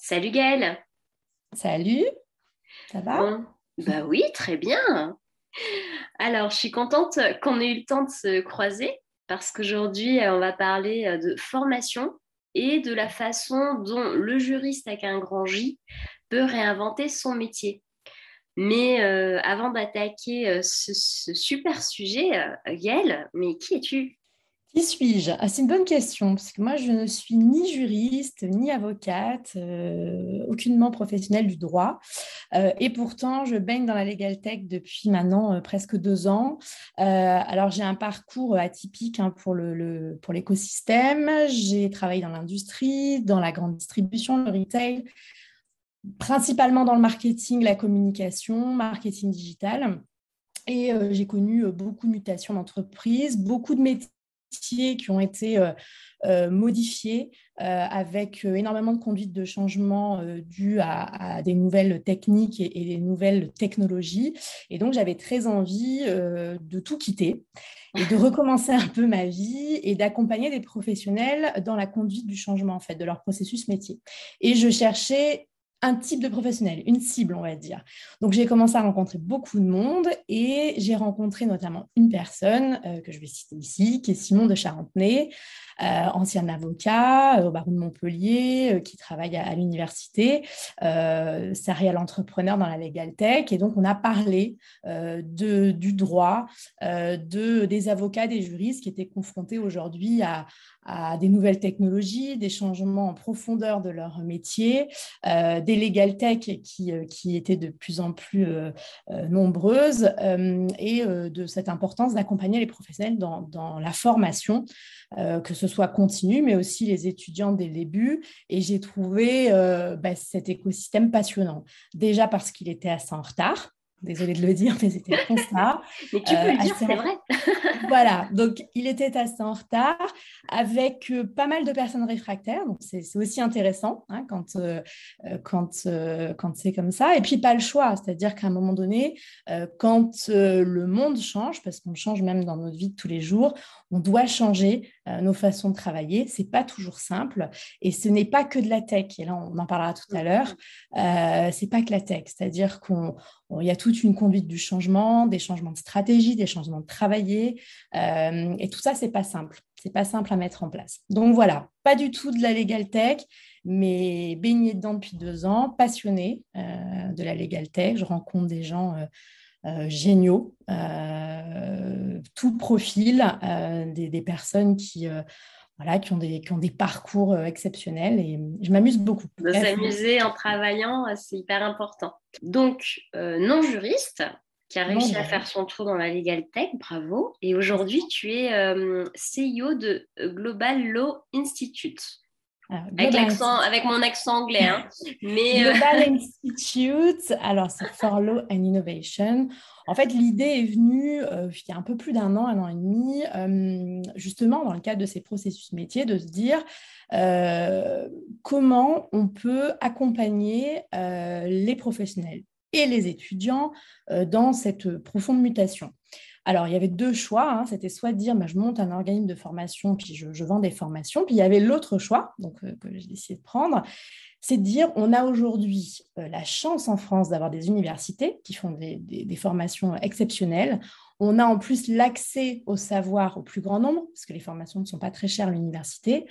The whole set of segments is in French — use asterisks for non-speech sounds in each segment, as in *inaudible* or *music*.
Salut Gaëlle. Salut, ça va? Bah oui, très bien. Alors, je suis contente qu'on ait eu le temps de se croiser parce qu'aujourd'hui, on va parler euh, de formation et de la façon dont le juriste avec un grand J peut réinventer son métier. Mais euh, avant d'attaquer euh, ce, super sujet, Gaëlle, mais qui es-tu? Qui suis-je? Ah, C'est une bonne question, parce que moi, je ne suis ni juriste, ni avocate, euh, aucunement professionnelle du droit. Euh, et pourtant, je baigne dans la Legal Tech depuis maintenant euh, presque deux ans. alors, j'ai un parcours atypique hein, pour, le, pour l'écosystème. J'ai travaillé dans l'industrie, dans la grande distribution, le retail, principalement dans le marketing, la communication, marketing digital. Et j'ai connu beaucoup de mutations d'entreprise, beaucoup de métiers qui ont été euh, euh, modifiés euh, avec énormément de conduites de changement dues à, des nouvelles techniques et, des nouvelles technologies. Et donc, j'avais très envie de tout quitter et de *laughs* recommencer un peu ma vie et d'accompagner des professionnels dans la conduite du changement, en fait, de leur processus métier. Et je cherchais un type de professionnel, une cible, on va dire. Donc, j'ai commencé à rencontrer beaucoup de monde et j'ai rencontré notamment une personne euh, que je vais citer ici, qui est Simon de Charentenay, euh, ancien avocat euh, au barreau de Montpellier, qui travaille à, l'université, serial entrepreneur dans la Legal Tech. Et donc, on a parlé de, du droit, de, des avocats, des juristes qui étaient confrontés aujourd'hui à, à des nouvelles technologies, des changements en profondeur de leur métier, des legal tech qui, euh, qui, étaient de plus en plus euh, nombreuses et de cette importance d'accompagner les professionnels dans, dans la formation, que ce soit continue, mais aussi les étudiants dès le début. Et j'ai trouvé bah, cet écosystème passionnant. Déjà parce qu'il était assez en retard. Désolée de le dire, mais c'était le *laughs* constat. mais tu peux le dire, c'est vrai. *laughs* voilà, donc il était assez en retard avec euh, pas mal de personnes réfractaires. Donc c'est aussi intéressant hein, quand, euh, euh, quand, quand c'est comme ça. Et puis pas le choix, c'est-à-dire qu'à un moment donné, quand le monde change, parce qu'on change même dans notre vie de tous les jours, on doit changer nos façons de travailler. C'est pas toujours simple. Et ce n'est pas que de la tech. Et là, on en parlera tout à l'heure. Euh, c'est pas que la tech. C'est-à-dire qu'on il y a toute une conduite du changement, des changements de stratégie, des changements de travailler. Euh, et tout ça, c'est pas simple. C'est pas simple à mettre en place. Donc voilà, pas du tout de la legal tech, mais baignée dedans depuis deux ans, passionnée euh, de la legal tech. Je rencontre des gens euh, géniaux, tout profil, des, des, personnes qui voilà, qui ont des, qui ont des parcours euh, exceptionnels et je m'amuse beaucoup. De s'amuser en travaillant, euh, c'est hyper important. Donc, euh, non-juriste, qui a réussi à faire son tour dans la Legal Tech, bravo. Et aujourd'hui, tu es CEO de Global Law Institute. avec, mon accent anglais. Hein. *laughs* Mais, Global *laughs* Institute, alors c'est for Law and Innovation. En fait, l'idée est venue euh, il y a un peu plus d'un an, un an et demi, euh, justement dans le cadre de ces processus métiers, de se dire euh, comment on peut accompagner les professionnels et les étudiants dans cette profonde mutation. Alors, il y avait deux choix. Hein. C'était soit dire, bah, je monte un organisme de formation, puis je, vends des formations. Puis il y avait l'autre choix, donc que j'ai décidé de prendre, c'est de dire on a aujourd'hui euh, la chance en France d'avoir des universités qui font des, formations exceptionnelles. On a en plus l'accès au savoir au plus grand nombre, parce que les formations ne sont pas très chères à l'université.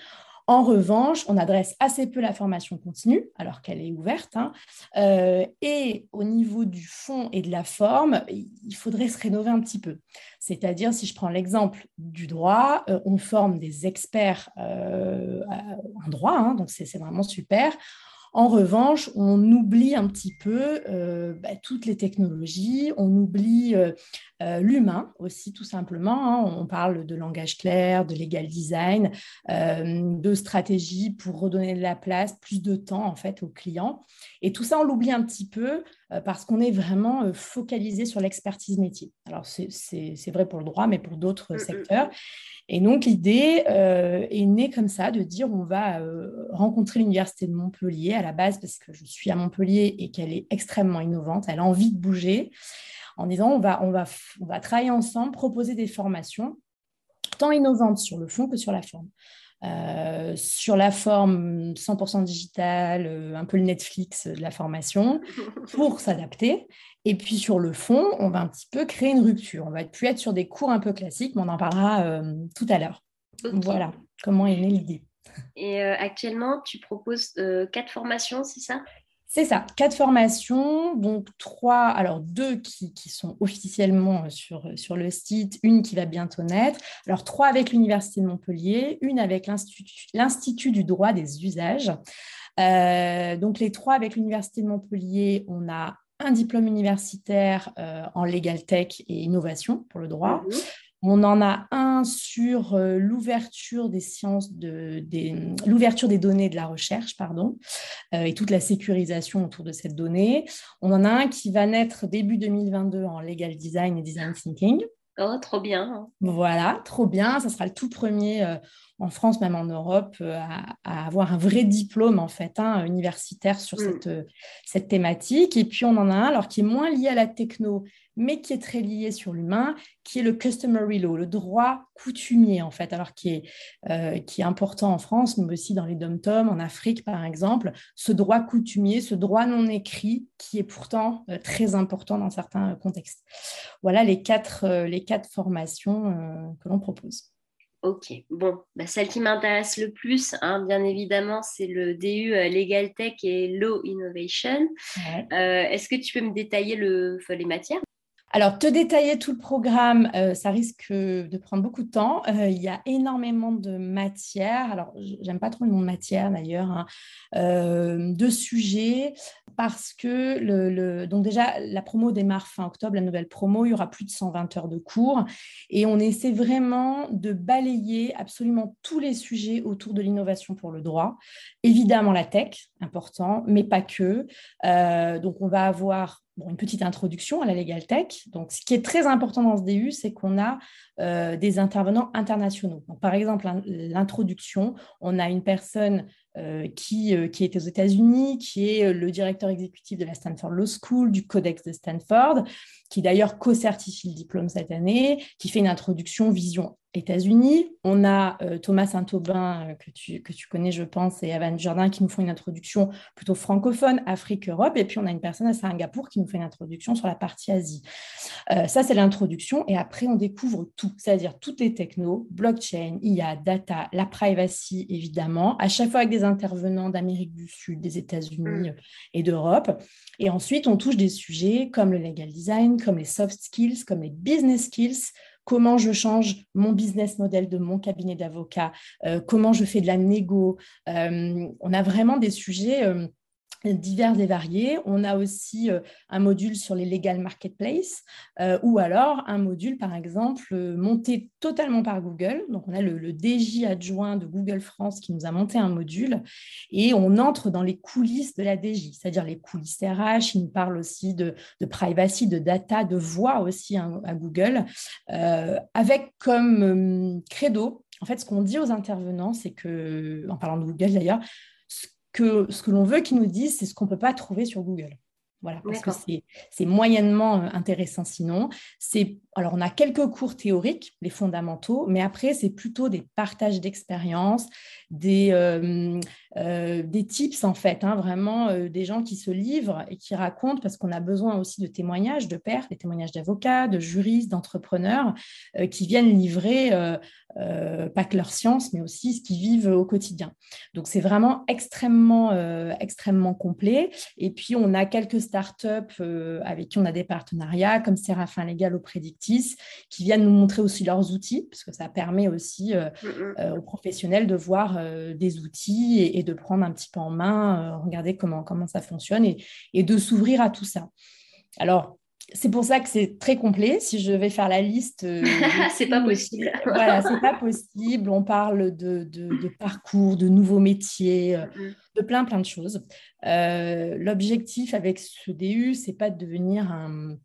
En revanche, on adresse assez peu la formation continue, alors qu'elle est ouverte. Hein. Euh, et au niveau du fond et de la forme, il faudrait se rénover un petit peu. C'est-à-dire, si je prends l'exemple du droit, euh, on forme des experts euh, en droit, hein, donc c'est vraiment super. En revanche, on oublie un petit peu euh, bah, toutes les technologies, on oublie euh, euh, l'humain aussi, tout simplement. Hein. On parle de langage clair, de legal design, de stratégie pour redonner de la place, plus de temps en fait aux clients. Et tout ça, on l'oublie un petit peu parce qu'on est vraiment focalisé sur l'expertise métier. Alors, c'est vrai pour le droit, mais pour d'autres mmh, mmh, secteurs. Mmh. Et donc, l'idée euh, est née comme ça, de dire on va euh, rencontrer l'Université de Montpellier à la base, parce que je suis à Montpellier et qu'elle est extrêmement innovante, elle a envie de bouger, en disant on va, on va, on va travailler ensemble, proposer des formations, tant innovantes sur le fond que sur la forme. Sur la forme 100% digitale, un peu le Netflix de la formation, pour *laughs* s'adapter. Et puis sur le fond, on va un petit peu créer une rupture. On va plus être sur des cours un peu classiques, mais on en parlera tout à l'heure. Voilà comment est née l'idée. Et actuellement, tu proposes quatre formations, c'est ça? C'est ça, quatre formations, donc trois, alors deux qui, sont officiellement euh, sur, euh, sur le site, une qui va bientôt naître, alors trois avec l'Université de Montpellier, une avec l'Institut du droit des usages. Euh, donc les trois avec l'Université de Montpellier, on a un diplôme universitaire en legal tech et innovation pour le droit. Mhm. On en a un sur euh, l'ouverture des sciences, de, des, l'ouverture des données de la recherche, pardon, euh, et toute la sécurisation autour de cette donnée. On en a un qui va naître début 2022 en legal design et design thinking. Oh, trop bien. Voilà, trop bien. Ça sera le tout premier euh, en France, même en Europe, à, avoir un vrai diplôme en fait hein, universitaire sur mm. cette, cette thématique. Et puis on en a un alors qui est moins lié à la techno, mais qui est très lié sur l'humain, qui est le customary law, le droit coutumier en fait, alors qui est, euh, qui est important en France, mais aussi dans les dom-toms, en Afrique par exemple, ce droit coutumier, ce droit non écrit, qui est pourtant euh, très important dans certains contextes. Voilà les quatre, euh, les quatre formations que l'on propose. Ok, bon, bah, celle qui m'intéresse le plus, hein, bien évidemment, c'est le DU Legal Tech et Law Innovation. Est-ce que tu peux me détailler le, les matières? Alors, te détailler tout le programme, euh, ça risque de prendre beaucoup de temps. Euh, il y a énormément de matières. Alors, j'aime pas trop le nom de matière d'ailleurs, hein. euh, de sujets, parce que donc déjà la promo démarre fin octobre, la nouvelle promo. Il y aura plus de 120 heures de cours, et on essaie vraiment de balayer absolument tous les sujets autour de l'innovation pour le droit. Évidemment la tech, important, mais pas que. donc, on va avoir une petite introduction à la Legal Tech. Donc, ce qui est très important dans ce DU, c'est qu'on a euh, des intervenants internationaux. par exemple, l'introduction, on a une personne euh, qui, euh, qui, est aux États-Unis, qui est le directeur exécutif de la Stanford Law School, du Codex de Stanford, qui d'ailleurs co-certifie le diplôme cette année, qui fait une introduction vision États-Unis. On a euh, Thomas Saint-Aubin, euh, que, tu, que tu connais, je pense, et Evan Jardin qui nous font une introduction plutôt francophone, Afrique-Europe. Et puis, on a une personne à Singapour qui nous fait une introduction sur la partie Asie. Euh, ça, c'est l'introduction. Et après, on découvre tout, c'est-à-dire toutes les technos, blockchain, IA, data, la privacy, évidemment, à chaque fois avec des intervenants d'Amérique du Sud, des États-Unis mm. et d'Europe. Et ensuite, on touche des sujets comme le legal design, comme les soft skills, comme les business skills, comment je change mon business model de mon cabinet d'avocat, euh, comment je fais de la négo? Euh, on a vraiment des sujets euh, divers et variés. On a aussi euh, un module sur les legal marketplace euh, ou alors un module, par exemple, euh, monté totalement par Google. Donc, on a le, DJ adjoint de Google France qui nous a monté un module et on entre dans les coulisses de la DJ, c'est-à-dire les coulisses RH. Il nous parle aussi de, privacy, de data, de voix aussi hein, à Google, avec comme credo, en fait, ce qu'on dit aux intervenants, c'est que, en parlant de Google d'ailleurs, que ce que l'on veut qu'ils nous disent, c'est ce qu'on ne peut pas trouver sur Google. Voilà, parce que c'est moyennement euh, intéressant sinon. Alors, on a quelques cours théoriques, les fondamentaux, mais après, c'est plutôt des partages d'expériences, des, euh, euh, des tips, en fait, hein, vraiment des gens qui se livrent et qui racontent, parce qu'on a besoin aussi de témoignages de pères, des témoignages d'avocats, de juristes, d'entrepreneurs, qui viennent livrer pas que leur science, mais aussi ce qu'ils vivent au quotidien. Donc, c'est vraiment extrêmement, extrêmement complet. Et puis, on a quelques startups euh, avec qui on a des partenariats, comme Séraphin Légal au Prédictis, qui viennent nous montrer aussi leurs outils, parce que ça permet aussi euh. Euh, aux professionnels de voir des outils et, de prendre un petit peu en main, regarder comment, comment ça fonctionne et, et de s'ouvrir à tout ça. Alors, c'est pour ça que c'est très complet. Si je vais faire la liste, *laughs* c'est pas possible. *laughs* voilà, c'est pas possible. On parle de, de, parcours, de nouveaux métiers, mm, de plein plein de choses. Euh, l'objectif avec ce DU, c'est pas de devenir un,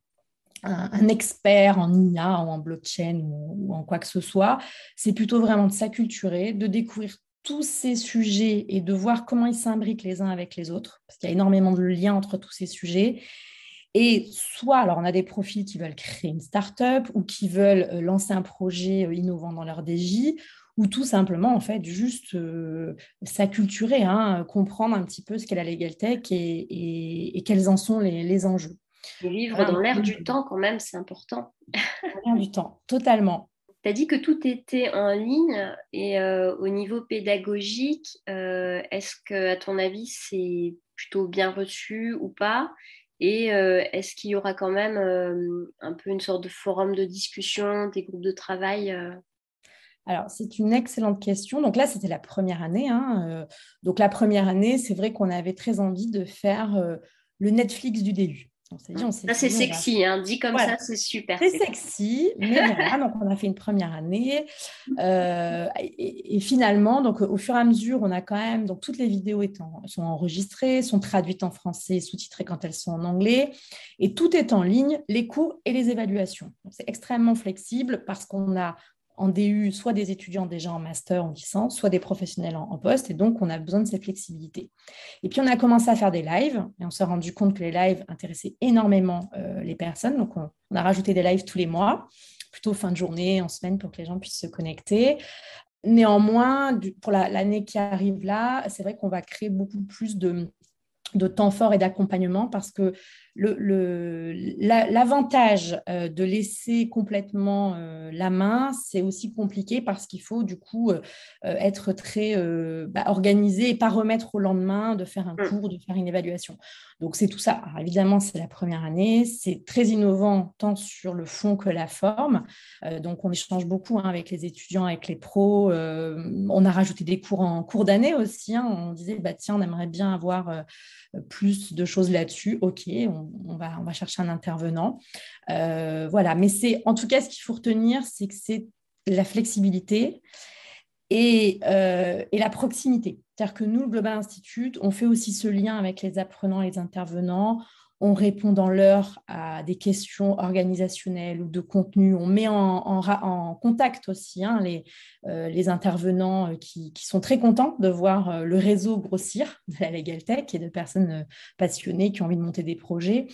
expert en IA ou en blockchain ou, en quoi que ce soit. C'est plutôt vraiment de s'acculturer, de découvrir tous ces sujets et de voir comment ils s'imbriquent les uns avec les autres, parce qu'il y a énormément de liens entre tous ces sujets. Et soit, alors on a des profils qui veulent créer une start-up ou qui veulent euh, lancer un projet euh, innovant dans leur DJ, ou tout simplement, en fait, juste s'acculturer, hein, comprendre un petit peu ce qu'est la Legal Tech et, quels en sont les, enjeux. vivre dans l'air du temps, quand même, c'est important. l'air du temps, totalement. Tu as dit que tout était en ligne et au niveau pédagogique, est-ce que, à ton avis, c'est plutôt bien reçu ou pas? Et euh, est-ce qu'il y aura quand même euh, un peu une sorte de forum de discussion, des groupes de travail euh? alors, c'est une excellente question. Donc là, c'était la première année. Hein, donc la première année, c'est vrai qu'on avait très envie de faire le Netflix du début ça, c'est sexy, hein. dit comme ça, c'est super. C'est sexy, mais *laughs* voilà, donc on a fait une première année. Euh, et, finalement, donc, au fur et à mesure, on a quand même, donc toutes les vidéos étant, sont enregistrées, sont traduites en français, sous-titrées quand elles sont en anglais, et tout est en ligne, les cours et les évaluations. C'est extrêmement flexible parce qu'on a en DU, soit des étudiants déjà en master, en licence, soit des professionnels en, poste. Et donc, on a besoin de cette flexibilité. Et puis, on a commencé à faire des lives et on s'est rendu compte que les lives intéressaient énormément euh, les personnes. Donc, on, a rajouté des lives tous les mois, plutôt fin de journée, en semaine, pour que les gens puissent se connecter. Néanmoins, pour l'année qui arrive là, c'est vrai qu'on va créer beaucoup plus de, de temps fort et d'accompagnement parce que l'avantage le, euh, de laisser complètement euh, la main, c'est aussi compliqué parce qu'il faut du coup euh, être très bah, organisé et pas remettre au lendemain de faire un mm. cours, de faire une évaluation. Donc c'est tout ça. Alors, évidemment, c'est la première année, c'est très innovant tant sur le fond que la forme. donc on échange beaucoup hein, avec les étudiants, avec les pros. on a rajouté des cours en cours d'année aussi. Hein. On disait bah tiens, on aimerait bien avoir plus de choses là-dessus. Ok, on va, chercher un intervenant. Euh, voilà, mais c'est en tout cas ce qu'il faut retenir, c'est que c'est la flexibilité et, euh, et la proximité. C'est-à-dire que nous, le Global Institute, on fait aussi ce lien avec les apprenants et les intervenants on répond dans l'heure à des questions organisationnelles ou de contenu, on met en, contact aussi hein, les, euh, les, intervenants euh, qui, sont très contents de voir euh, le réseau grossir *laughs* de la Legal Tech et de personnes passionnées qui ont envie de monter des projets.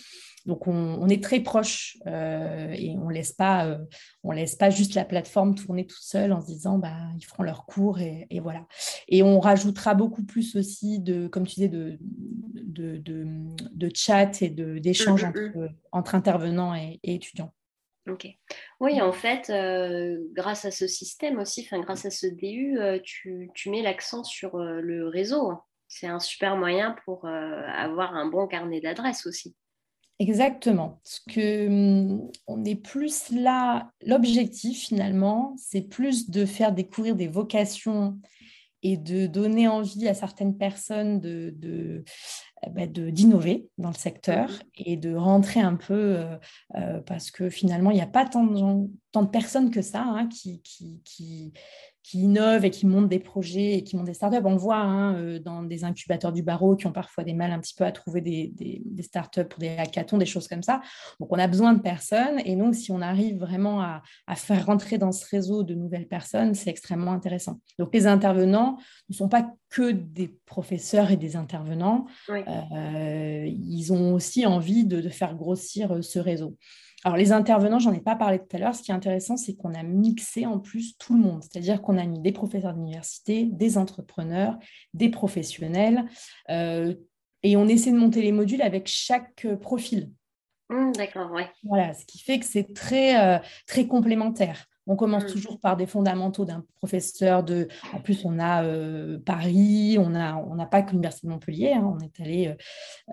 Donc, on, est très proche et on laisse, pas, laisse pas juste la plateforme tourner tout seul en se disant bah, ils feront leur cours et, voilà. Et on rajoutera beaucoup plus aussi de, comme tu disais, de, de, chat et d'échanges mmh, mmh, mmh. entre, intervenants et, étudiants. Ok. Oui, en fait, euh, grâce à ce système aussi, grâce à ce DU, tu, tu mets l'accent sur le réseau. C'est un super moyen pour avoir un bon carnet d'adresses aussi. Exactement. Ce que hum, on est plus là, l'objectif finalement, c'est plus de faire découvrir des vocations et de donner envie à certaines personnes de, de d'innover dans le secteur mmh et de rentrer un peu, euh, euh, parce que finalement, il n'y a pas tant de, tant de personnes que ça hein, qui, qui, qui, qui innovent et qui montent des projets et qui montent des startups. On le voit hein, euh, dans des incubateurs du barreau qui ont parfois des mal un petit peu à trouver des, des, startups pour des hackathons, des choses comme ça. Donc, on a besoin de personnes. Et donc, si on arrive vraiment à, faire rentrer dans ce réseau de nouvelles personnes, c'est extrêmement intéressant. Donc, les intervenants ne sont pas que des professeurs et des intervenants. Euh, ils ont aussi envie de, de faire grossir euh, ce réseau. Alors, les intervenants, j'en ai pas parlé tout à l'heure. Ce qui est intéressant, c'est qu'on a mixé en plus tout le monde. C'est-à-dire qu'on a mis des professeurs d'université, des entrepreneurs, des professionnels. Euh, et on essaie de monter les modules avec chaque euh, profil. Mmh, d'accord, ouais. Voilà, ce qui fait que c'est très, euh, très complémentaire. On commence mmh. toujours par des fondamentaux d'un professeur de. En plus, on a euh, Paris, on n'a on pas que l'Université de Montpellier, hein. on est allé,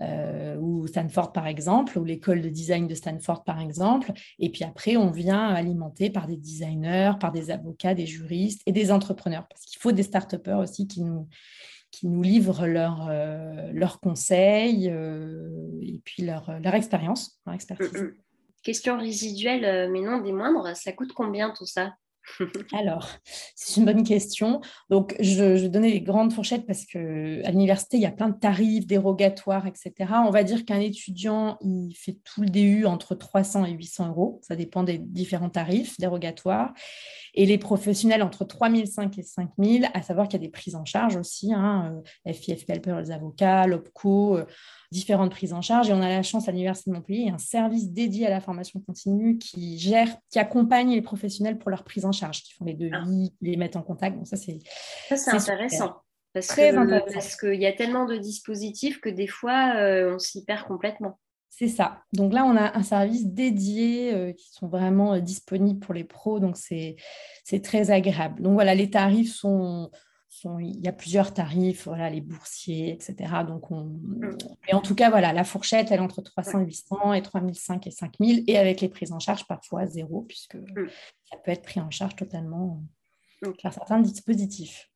euh, ou Stanford par exemple, ou l'école de design de Stanford par exemple. Et puis après, on vient alimenter par des designers, par des avocats, des juristes et des entrepreneurs. Parce qu'il faut des start aussi qui nous, qui nous livrent leurs euh, conseils et puis leur, leur expérience, leur expertise. Question résiduelle, euh, mais non des moindres, ça coûte combien tout ça? *laughs* Alors, c'est une bonne question. Donc, je, vais donner les grandes fourchettes parce qu'à l'université, il y a plein de tarifs dérogatoires, etc. On va dire qu'un étudiant, il fait tout le DU entre 300 et 800 euros. Ça dépend des différents tarifs dérogatoires. Et les professionnels entre 3005 et 5000, à savoir qu'il y a des prises en charge aussi, hein, euh, FIFPL pour les avocats, l'OPCO, euh, différentes prises en charge. Et on a la chance à l'Université de Montpellier, il un service dédié à la formation continue qui gère, qui accompagne les professionnels pour leur prise en charge, qui font les devis, qui les mettent en contact. Donc ça, c'est intéressant. Parce Parce qu'il y a tellement de dispositifs que des fois, on s'y perd complètement. C'est ça. Donc là, on a un service dédié euh, qui sont vraiment euh, disponibles pour les pros. Donc c'est très agréable. Donc voilà, les tarifs sont, sont, il y a plusieurs tarifs, voilà, les boursiers, etc. Donc on, mm. mais en tout cas, voilà, la fourchette, elle est entre 300 et 800 et 3005 et 5000 et avec les prises en charge parfois zéro puisque mm. ça peut être pris en charge totalement par certains dispositifs.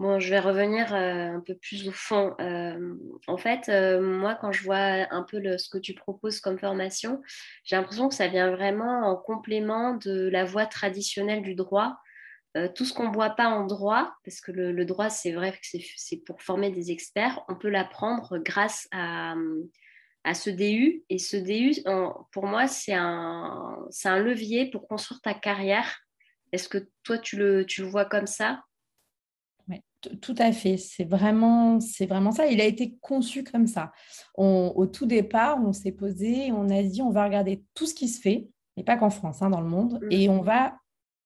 Bon, je vais revenir euh, un peu plus au fond. Euh, en fait, euh, moi, quand je vois un peu ce que tu proposes comme formation, j'ai l'impression que ça vient vraiment en complément de la voie traditionnelle du droit. Tout ce qu'on ne voit pas en droit, parce que le, droit, c'est vrai que c'est pour former des experts, on peut l'apprendre grâce à, ce DU. Et ce DU, pour moi, c'est un, un levier pour construire ta carrière. Est-ce que toi, tu le, tu le vois comme ça? Tout à fait, c'est vraiment, c'est vraiment ça. Il a été conçu comme ça. au tout départ, on s'est posé, on a dit, on va regarder tout ce qui se fait, et pas qu'en France, hein, dans le monde, mm. et on va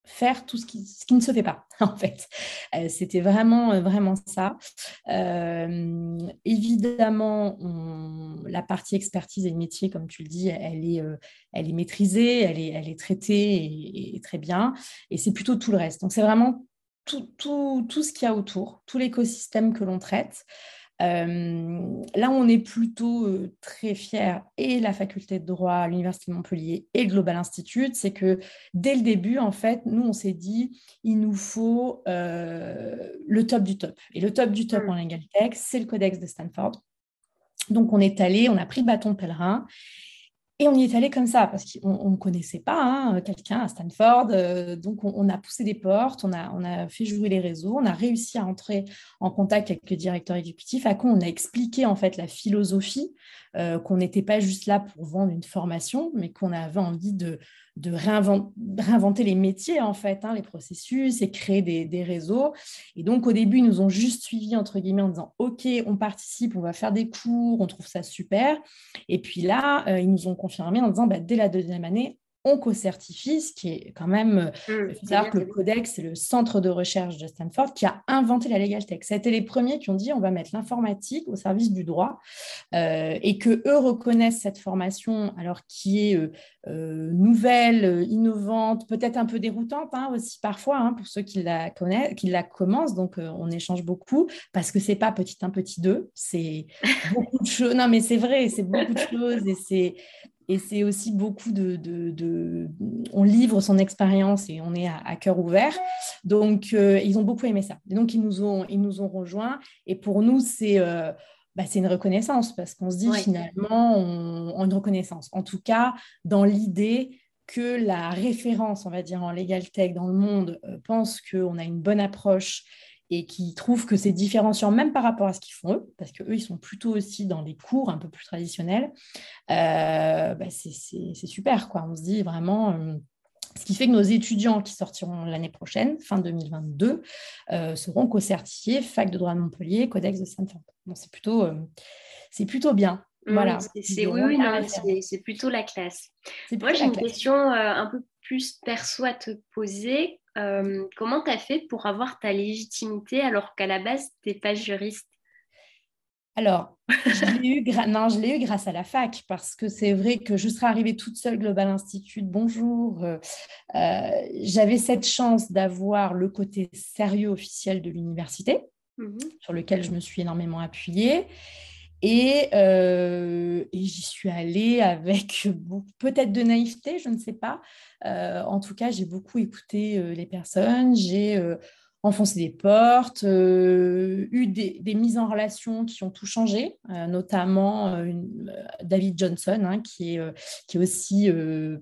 faire tout ce qui, ne se fait pas, *laughs* en fait. Euh, c'était vraiment, euh, vraiment ça. Euh, évidemment, la partie expertise et métier, comme tu le dis, elle est, elle est maîtrisée, elle est, elle est traitée et très bien. Et c'est plutôt tout le reste. Donc, c'est vraiment tout, tout, ce qu'il y a autour, tout l'écosystème que l'on traite. Euh, là, on est plutôt euh, très fiers, et la faculté de droit à l'Université de Montpellier et le Global Institute, c'est que dès le début, en fait, nous, on s'est dit, il nous faut euh, le top du top. Et le top du top mm. en legal tech, c'est le codex de Stanford. Donc, on est allé, on a pris le bâton de pèlerin et on y est allé comme ça, parce qu'on ne connaissait pas hein, quelqu'un à Stanford. Euh, donc, on, a poussé des portes, on a, fait jouer les réseaux, on a réussi à entrer en contact avec le directeur exécutif, à quoi on a expliqué en fait la philosophie, euh, qu'on n'était pas juste là pour vendre une formation, mais qu'on avait envie de, de réinventer, les métiers, en fait, hein, les processus et créer des, réseaux. Et donc, au début, ils nous ont juste suivis, entre guillemets, en disant, OK, on participe, on va faire des cours, on trouve ça super. Et puis là, euh, ils nous ont confirmé en disant, bah, dès la deuxième année, on co-certifie, ce qui est quand même. Euh, mmh, il faut savoir que le Codex, c'est le centre de recherche de Stanford qui a inventé la Legal Tech. C'était les premiers qui ont dit on va mettre l'informatique au service du droit euh, et que eux reconnaissent cette formation, alors qui est euh, nouvelle, innovante, peut-être un peu déroutante hein, aussi parfois hein, pour ceux qui la connaissent, qui la commencent. Donc on échange beaucoup parce que c'est pas petit un petit deux, c'est beaucoup de *laughs* choses. Non mais c'est vrai, c'est beaucoup de choses et c'est et c'est aussi beaucoup de, On livre son expérience et on est à, cœur ouvert. Donc, euh, ils ont beaucoup aimé ça. Et donc, ils nous ont, ils nous ont rejoints. Et pour nous, c'est... Euh, bah, c'est une reconnaissance parce qu'on se dit finalement, on, une reconnaissance. En tout cas, dans l'idée que la référence, on va dire, en legal tech dans le monde euh, pense qu'on a une bonne approche et qui trouvent que c'est différenciant même par rapport à ce qu'ils font eux, parce qu'eux, ils sont plutôt aussi dans des cours un peu plus traditionnels, euh, bah, c'est super. Quoi. On se dit vraiment... Euh, ce qui fait que nos étudiants qui sortiront l'année prochaine, fin 2022, euh, seront co-certifiés fac de droit de Montpellier, Codex de Saint-Fond. c'est plutôt, c'est plutôt bien. Mmh, voilà. C'est oui, c'est plutôt la classe. Moi, j'ai une question un peu plus perso à te poser. Euh, comment tu as fait pour avoir ta légitimité alors qu'à la base, tu n'es pas juriste? Alors, je l'ai eu, non, je l'ai eu grâce à la fac parce que c'est vrai que je serais arrivée toute seule Global Institute. Bonjour. Euh, euh, j'avais cette chance d'avoir le côté sérieux officiel de l'université mmh sur lequel je me suis énormément appuyée. Euh, et, j'y suis allée avec *laughs* peut-être de naïveté, je ne sais pas. Euh, en tout cas, j'ai beaucoup écouté euh, les personnes, j'ai enfoncé des portes, eu des, mises en relation qui ont tout changé, notamment David Johnson, hein, qui, est, qui est aussi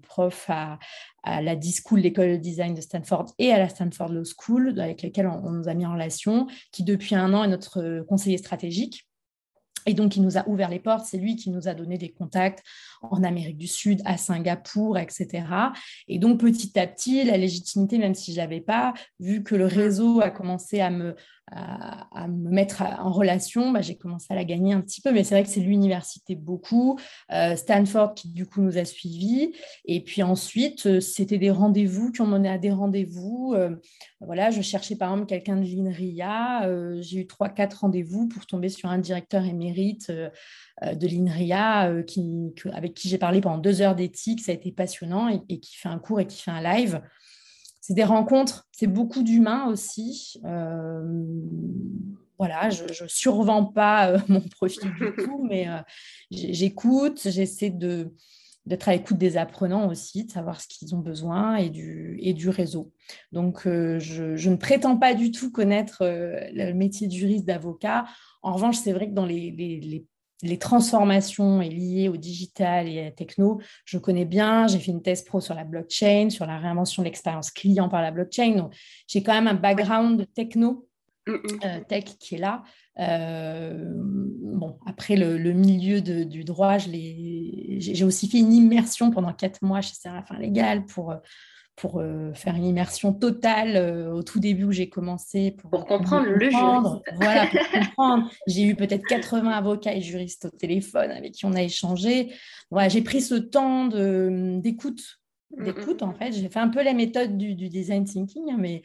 prof à, la D-School, l'école de design de Stanford, et à la Stanford Law School, avec laquelle on nous a mis en relation, qui depuis un an est notre conseiller stratégique. Et donc, il nous a ouvert les portes. C'est lui qui nous a donné des contacts en Amérique du Sud, à Singapour, etc. Et donc, petit à petit, la légitimité, même si je ne l'avais pas, vu que le réseau a commencé à me, à, me mettre en relation, bah, j'ai commencé à la gagner un petit peu, mais c'est vrai que c'est l'université beaucoup, euh, Stanford qui du coup nous a suivis, et puis ensuite euh, c'était des rendez-vous qui ont mené à des rendez-vous. Euh, voilà, je cherchais par exemple quelqu'un de l'INRIA, j'ai eu trois quatre rendez-vous pour tomber sur un directeur émérite de l'INRIA qui, avec qui j'ai parlé pendant deux heures d'éthique, ça a été passionnant et, qui fait un cours et qui fait un live c'est des rencontres, c'est beaucoup d'humains aussi. Euh, voilà, je ne survends pas euh, *laughs* mon profil du tout, mais euh, j'écoute, j'essaie de d'être à l'écoute des apprenants aussi, de savoir ce qu'ils ont besoin et du, et du réseau. Donc, je, ne prétends pas du tout connaître le métier de juriste, d'avocat. En revanche, c'est vrai que dans les les transformations liées au digital et à la techno, je connais bien. J'ai fait une thèse pro sur la blockchain, sur la réinvention de l'expérience client par la blockchain. Donc, j'ai quand même un background techno, mm, mm. Euh, tech qui est là. Euh, bon, après le, milieu du droit, j'ai aussi fait une immersion pendant quatre mois chez Séraphin Légal pour euh, pour euh, faire une immersion totale euh, au tout début où j'ai commencé. Pour, comprendre le juriste. Voilà, pour comprendre. J'ai eu peut-être 80 avocats et juristes au téléphone avec qui on a échangé. Voilà, j'ai pris ce temps d'écoute. Mm, mm. D'écoute, en fait. J'ai fait un peu la méthode du, design thinking, hein, mais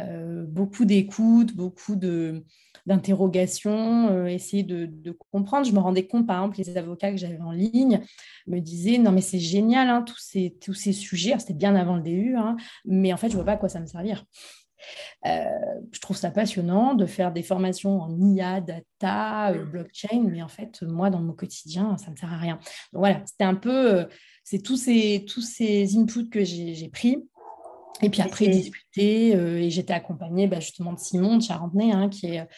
euh, beaucoup d'écoute, beaucoup de, d'interrogation, euh, essayer de, comprendre. Je me rendais compte, par exemple, les avocats que j'avais en ligne me disaient Non, mais c'est génial, hein, tous, ces, tous ces sujets. C'était bien avant le DU, hein, mais en fait, je ne vois pas à quoi ça me servir. Euh, je trouve ça passionnant de faire des formations en IA, data, blockchain, mais en fait, moi, dans mon quotidien, ça ne me sert à rien. Donc voilà, c'était un peu, c'est tous ces, tous ces inputs que j'ai pris et puis après, discuter, euh, et j'étais accompagnée bah, justement de Simon de Charentenay, hein, qui, est,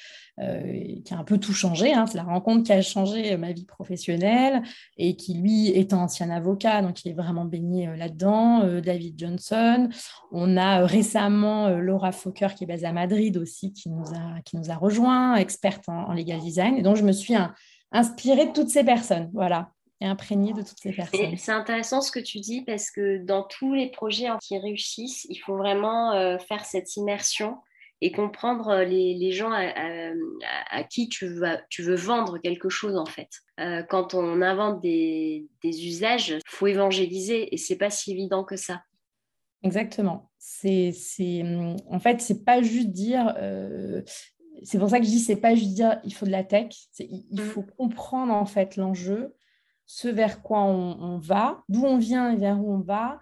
euh, qui a un peu tout changé. Hein. C'est la rencontre qui a changé euh, ma vie professionnelle et qui, lui, est un ancien avocat, donc il est vraiment baigné là-dedans. David Johnson. On a récemment Laura Fokker, qui est basée à Madrid aussi, qui nous a, qui nous a rejoint, experte en, legal design. Et donc, je me suis inspirée de toutes ces personnes. Voilà et imprégné de toutes ces personnes. C'est intéressant ce que tu dis parce que dans tous les projets qui réussissent, il faut vraiment euh, faire cette immersion et comprendre euh, les, gens à, qui tu veux, tu veux vendre quelque chose en fait. Euh, quand on invente des, usages, il faut évangéliser et c'est pas si évident que ça. Exactement. C'est, en fait, c'est pas juste dire. c'est pour ça que je dis, c'est pas juste dire il faut de la tech. Il, il, mmh. faut comprendre en fait l'enjeu ce vers quoi on, va, d'où on vient et vers où on va,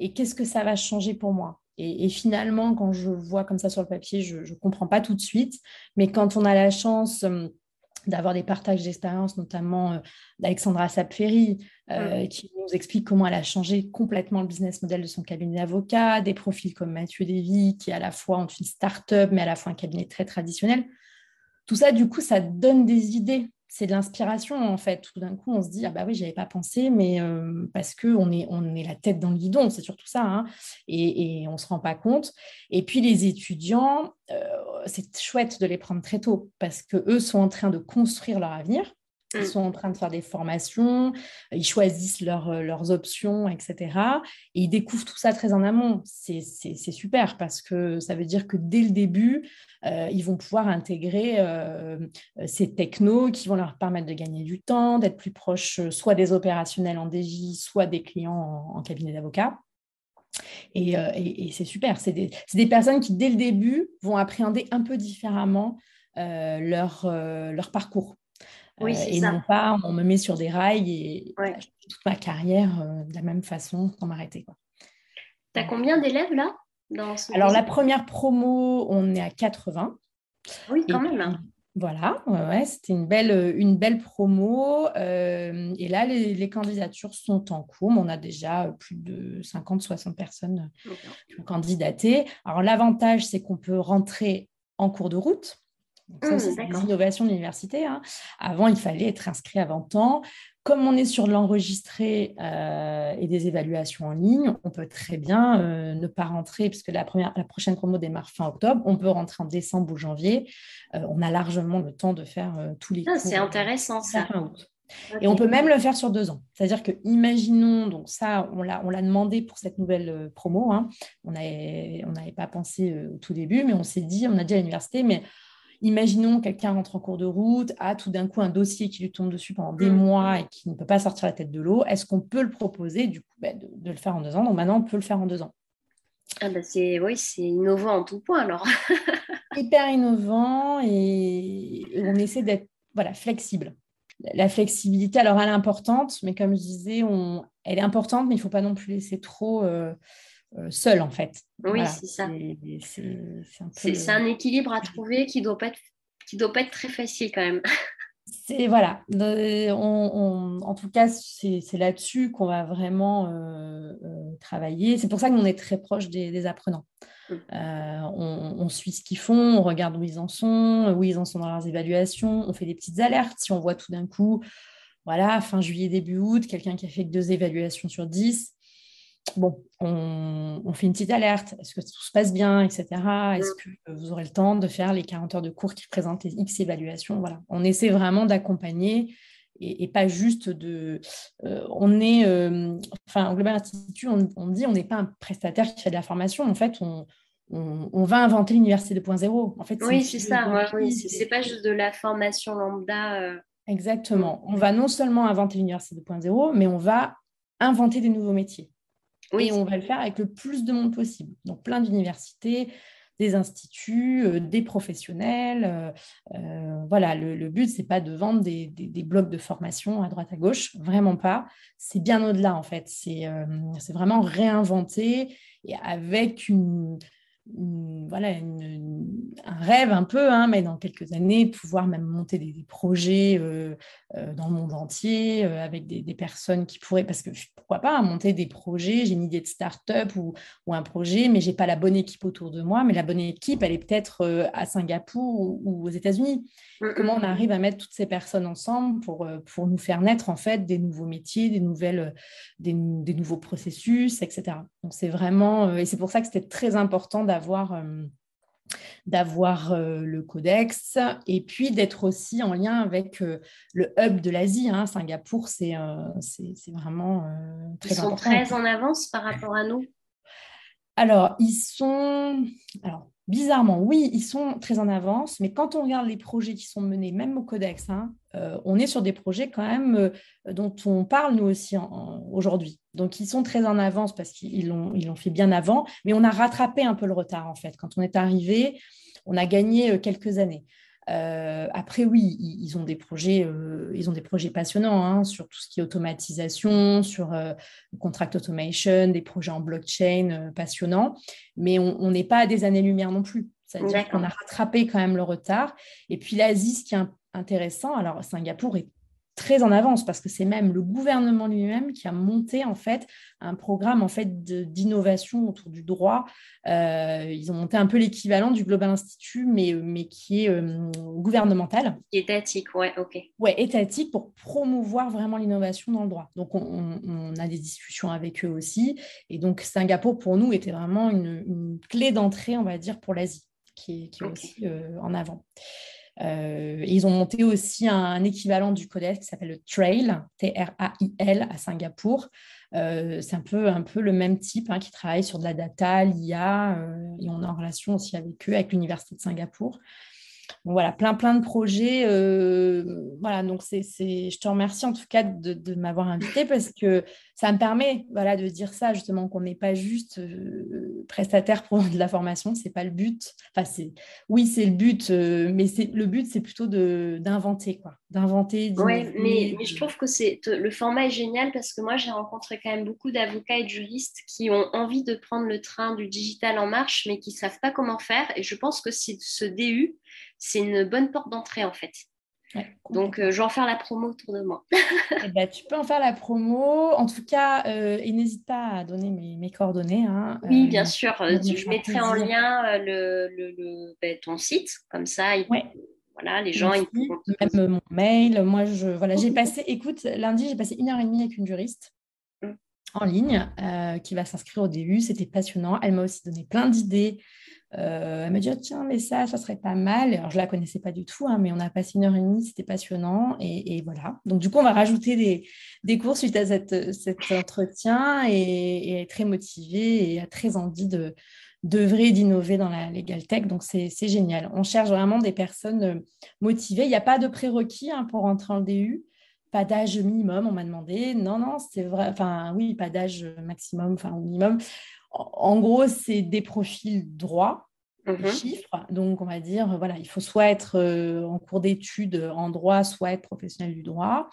et qu'est-ce que ça va changer pour moi. Et, finalement, quand je vois comme ça sur le papier, je ne comprends pas tout de suite, mais quand on a la chance euh, d'avoir des partages d'expérience, notamment euh, d'Alexandra Sapferi, euh, mm. qui nous explique comment elle a changé complètement le business model de son cabinet d'avocat, des profils comme Mathieu Lévy, qui à la fois ont une start-up, mais à la fois un cabinet très traditionnel. Tout ça, du coup, ça donne des idées c'est de l'inspiration en fait. Tout d'un coup, on se dit ah bah oui, j'avais pas pensé, mais euh, parce que on est on la tête dans le guidon, c'est surtout ça, hein, et, et on se rend pas compte. Et puis les étudiants, euh, c'est chouette de les prendre très tôt parce que eux sont en train de construire leur avenir. Ils mm. sont en train de faire des formations, ils choisissent euh, leurs options, etc. Et ils découvrent tout ça très en amont. C'est super parce que ça veut dire que dès le début, euh, ils vont pouvoir intégrer euh, ces technos qui vont leur permettre de gagner du temps, d'être plus proches soit des opérationnels en DJ, soit des clients en, cabinet d'avocat. Et, c'est super. C'est des, des, personnes qui, dès le début, vont appréhender un peu différemment leur, leur parcours. Oui, euh, et non pas on me met sur des rails et toute ma carrière euh, de la même façon sans m'arrêter. Tu as combien d'élèves là dans Alors la première promo, on est à 80. Oui, quand même. Voilà, ouais, c'était une belle, euh, une belle promo. et là, les, candidatures sont en cours. On a déjà plus de 50-60 personnes qui ont candidaté. Alors, l'avantage, c'est qu'on peut rentrer en cours de route. Mmh, c'est l'innovation de l'université. Hein. Avant, il fallait être inscrit avant temps. Comme on est sur l'enregistré euh, et des évaluations en ligne, on peut très bien euh, ne pas rentrer, puisque la, première, la prochaine promo démarre fin octobre. On peut rentrer en décembre ou janvier. Euh, on a largement le temps de faire tous les ah, C'est intéressant ça. Et on peut même le faire sur deux ans. C'est-à-dire que, imaginons, donc ça, on l'a, on l'a demandé pour cette nouvelle promo. Hein. On n'avait on pas pensé au tout début, mais on s'est dit, on a dit à l'université, mais imaginons quelqu'un rentre en cours de route, a tout d'un coup un dossier qui lui tombe dessus pendant des mm. mois et qui ne peut pas sortir la tête de l'eau. Est-ce qu'on peut le proposer du coup bah, de, le faire en deux ans? Donc maintenant, on peut le faire en deux ans. Ah bah c'est oui, c'est innovant en tout point alors. *laughs* Hyper innovant et, on essaie d'être voilà flexible. La flexibilité, alors elle est importante, mais comme je disais, on, elle est importante, mais il ne faut pas non plus laisser trop euh, seul en fait. Oui, c'est ça. C'est un, équilibre à trouver qui ne doit, pas être, qui doit pas être très facile quand même. *laughs* C'est voilà, en tout cas, c'est là-dessus qu'on va vraiment euh, travailler. C'est pour ça qu'on est très proche des, apprenants. Mm. on, on, suit ce qu'ils font, on regarde où ils en sont, où ils en sont dans leurs évaluations, on fait des petites alertes si on voit tout d'un coup, voilà, fin juillet, début août, quelqu'un qui a fait que deux évaluations sur dix bon, on, fait une petite alerte. Est-ce que tout se passe bien, etc. Est-ce que vous aurez le temps de faire les 40 heures de cours qui présentent les X évaluations? Voilà, on essaie vraiment d'accompagner et, pas juste de. Euh, on est, euh, enfin, en Global Institute, on, dit on n'est pas un prestataire qui fait de la formation. En fait, on, va inventer l'université 2.0. En fait, oui, c'est ça. oui, c'est pas juste de la formation lambda. Euh. Exactement. On va non seulement inventer l'université 2.0, mais on va inventer des nouveaux métiers. Oui. Et on va le faire avec le plus de monde possible. Donc, plein d'universités, des instituts, euh, des professionnels. Euh, euh, voilà, le, but, ce n'est pas de vendre des, blocs de formation à droite à gauche, vraiment pas. C'est bien au-delà, en fait. C'est vraiment réinventer et avec une, voilà, un rêve un peu, hein, mais dans quelques années, pouvoir même monter des, projets euh, euh, dans le monde entier euh, avec des, personnes qui pourraient, parce que pourquoi pas, monter des projets, j'ai une idée de start-up ou, ou un projet, mais j'ai pas la bonne équipe autour de moi, mais la bonne équipe, elle est peut-être à Singapour ou, aux États-Unis. Mm, Comment on arrive à mettre toutes ces personnes ensemble pour, pour nous faire naître en fait des nouveaux métiers, des, nouvelles, des, des nouveaux processus, etc. Donc c'est vraiment, et c'est pour ça que c'était très important d'avoir d'avoir euh, d'avoir euh, le codex et puis d'être aussi en lien avec euh, le hub de l'Asie. Hein. Singapour, c'est vraiment très Ils sont très en avance par rapport à nous? Alors, ils sont... Alors, bizarrement, oui, ils sont très en avance, mais quand on regarde les projets qui sont menés, même au Codex, hein, euh, on est sur des projets quand même euh, dont on parle nous aussi aujourd'hui. Donc, ils sont très en avance parce qu'ils l'ont ils fait bien avant, mais on a rattrapé un peu le retard en fait. Quand on est arrivé, on a gagné euh, quelques années. Euh, après, oui, ils, ont des projets, euh, ils ont des projets passionnants hein, sur tout ce qui est automatisation, sur euh, contract automation, des projets en blockchain passionnants, mais on n'est pas à des années-lumière non plus. C'est-à-dire qu'on a rattrapé quand même le retard. Et puis l'Asie, ce qui est intéressant, alors Singapour est très en avance parce que c'est même le gouvernement lui-même qui a monté en fait un programme en fait d'innovation autour du droit. Euh, ils ont monté un peu l'équivalent du Global Institute, mais, mais qui est euh, gouvernemental. Étatique, ouais, ok. Ouais, étatique pour promouvoir vraiment l'innovation dans le droit. Donc on, a des discussions avec eux aussi. Et donc Singapour pour nous était vraiment une, clé d'entrée, on va dire, pour l'Asie, qui est, qui est aussi euh, en avant. Euh, ils ont monté aussi un, équivalent du codex qui s'appelle le Trail, T-R-A-I-L, à Singapour. Euh, c'est un peu, un peu le même type hein, qui travaille sur de la data, l'IA, euh, et on est en relation aussi avec eux, avec l'Université de Singapour voilà, plein, plein de projets. Euh, voilà, donc c'est, je te remercie en tout cas de, m'avoir invité parce que ça me permet voilà, de dire ça, justement, qu'on n'est pas juste euh, prestataire pour *laughs* de la formation, c'est pas le but. Enfin, c'est, oui, c'est le but, euh, mais c'est, le but, c'est plutôt de, d'inventer, quoi. D'inventer. Oui, mais, mais, je trouve que c'est, le format est génial parce que moi, j'ai rencontré quand même beaucoup d'avocats et de juristes qui ont envie de prendre le train du digital en marche, mais qui ne savent pas comment faire. Et je pense que c'est ce DU c'est une bonne porte d'entrée en fait. Donc, euh, je vais en faire la promo autour de moi. *laughs* Eh ben, tu peux en faire la promo. En tout cas, euh, et n'hésite pas à donner mes, coordonnées. Hein. Oui, bien euh, sûr. je mettrai en lien le, ben, ton site. Comme ça, voilà, les gens. Ils Même mon mail. Moi, je, voilà, j'ai passé, écoute, lundi, j'ai passé une heure et demie avec une juriste mm. en ligne qui va s'inscrire au début. C'était passionnant. Elle m'a aussi donné plein d'idées euh, elle m'a dit, oh, tiens, mais ça, ça serait pas mal. Alors, je la connaissais pas du tout, hein, mais on a passé une heure et demie, c'était passionnant. Et, voilà. Donc, du coup, on va rajouter des, des cours suite à cette, cet entretien et, et, est très motivée et a très envie de, d'œuvrer, d'innover dans la legal tech. Donc, c'est génial. On cherche vraiment des personnes euh, motivées. Il n'y a pas de prérequis hein, pour rentrer en DU. Pas d'âge minimum, on m'a demandé. Non, non, c'est vrai. Enfin, oui, pas d'âge maximum, enfin, minimum. En gros, c'est des profils droits, mhm. chiffres. Donc, on va dire, voilà, il faut soit être euh, en cours d'études en droit, soit être professionnel du droit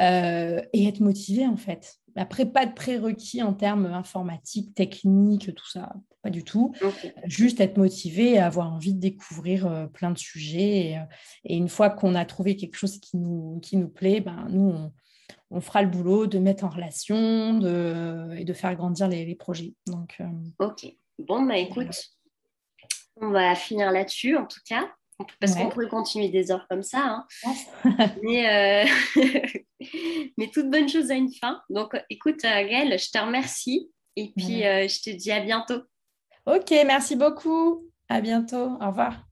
euh, et être motivé, en fait. Après, pas de prérequis en termes informatiques, techniques, tout ça, pas du tout. Juste être motivé et avoir envie de découvrir euh, plein de sujets. Et, une fois qu'on a trouvé quelque chose qui nous, qui nous plaît, ben, nous, on, fera le boulot de mettre en relation de, et de faire grandir les, projets. Donc, euh, ok. Bon, bah écoute, on va finir là-dessus en tout cas. Parce qu'on pourrait continuer des heures comme ça. Hein. *laughs* mais, euh, *laughs* mais toute bonne chose a une fin. Donc, écoute, euh, Gaëlle, je te remercie. Et puis, euh, je te dis à bientôt. Ok, merci beaucoup. À bientôt. Au revoir.